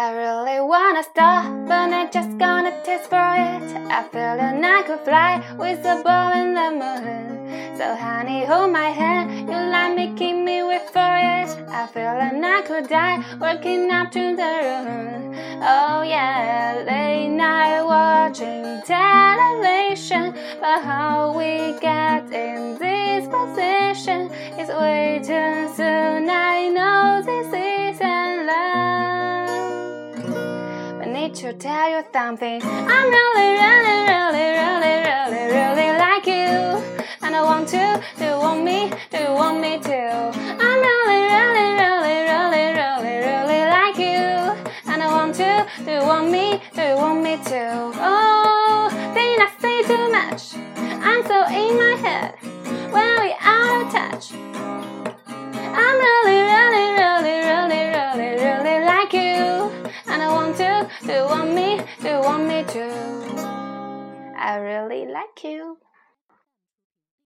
I really wanna stop, but I just gonna taste for it. I feel that I could fly with a ball in the moon. So honey, hold my hand, you like me, keep me wait for it. I feel that I could die, working up to the room. Oh yeah, late night watching television, but how we get in this position is way too soon. I need to tell you something. I'm really, really, really, really, really, really like you. And I want to, do you want me, do you want me to? I'm really, really, really, really, really, really like you. And I want to, do you want me, do you want me to? Oh, did I say too much? I'm so in my head do you want me, do you want me to? I really like you.